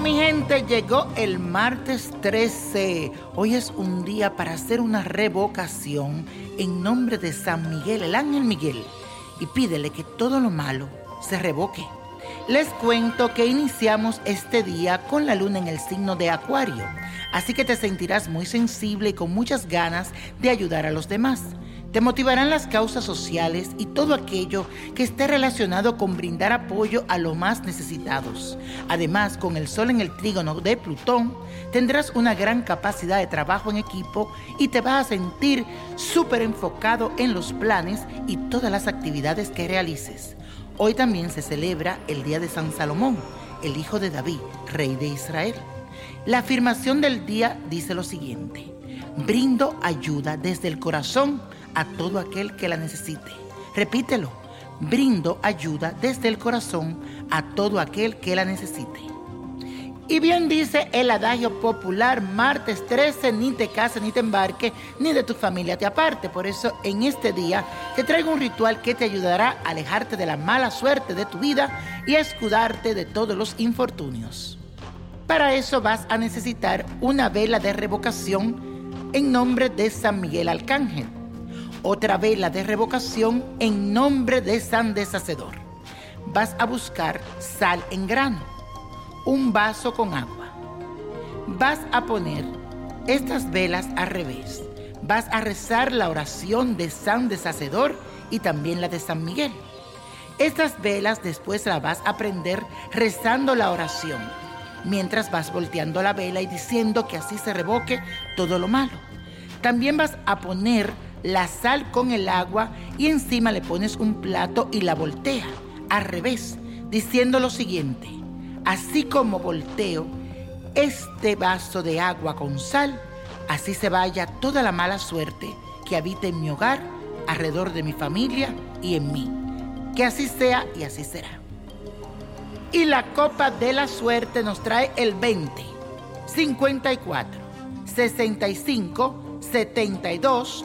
mi gente, llegó el martes 13. Hoy es un día para hacer una revocación en nombre de San Miguel, el ángel Miguel, y pídele que todo lo malo se revoque. Les cuento que iniciamos este día con la luna en el signo de Acuario, así que te sentirás muy sensible y con muchas ganas de ayudar a los demás. Te motivarán las causas sociales y todo aquello que esté relacionado con brindar apoyo a los más necesitados. Además, con el sol en el trígono de Plutón, tendrás una gran capacidad de trabajo en equipo y te vas a sentir súper enfocado en los planes y todas las actividades que realices. Hoy también se celebra el Día de San Salomón, el hijo de David, rey de Israel. La afirmación del día dice lo siguiente, brindo ayuda desde el corazón a todo aquel que la necesite. Repítelo, brindo ayuda desde el corazón a todo aquel que la necesite. Y bien dice el adagio popular, martes 13, ni te cases ni te embarques, ni de tu familia te aparte. Por eso en este día te traigo un ritual que te ayudará a alejarte de la mala suerte de tu vida y a escudarte de todos los infortunios. Para eso vas a necesitar una vela de revocación en nombre de San Miguel Arcángel otra vela de revocación en nombre de San Deshacedor. Vas a buscar sal en grano, un vaso con agua. Vas a poner estas velas al revés. Vas a rezar la oración de San Deshacedor y también la de San Miguel. Estas velas después las vas a prender rezando la oración, mientras vas volteando la vela y diciendo que así se revoque todo lo malo. También vas a poner la sal con el agua y encima le pones un plato y la voltea al revés, diciendo lo siguiente, así como volteo este vaso de agua con sal, así se vaya toda la mala suerte que habita en mi hogar, alrededor de mi familia y en mí. Que así sea y así será. Y la copa de la suerte nos trae el 20, 54, 65, 72,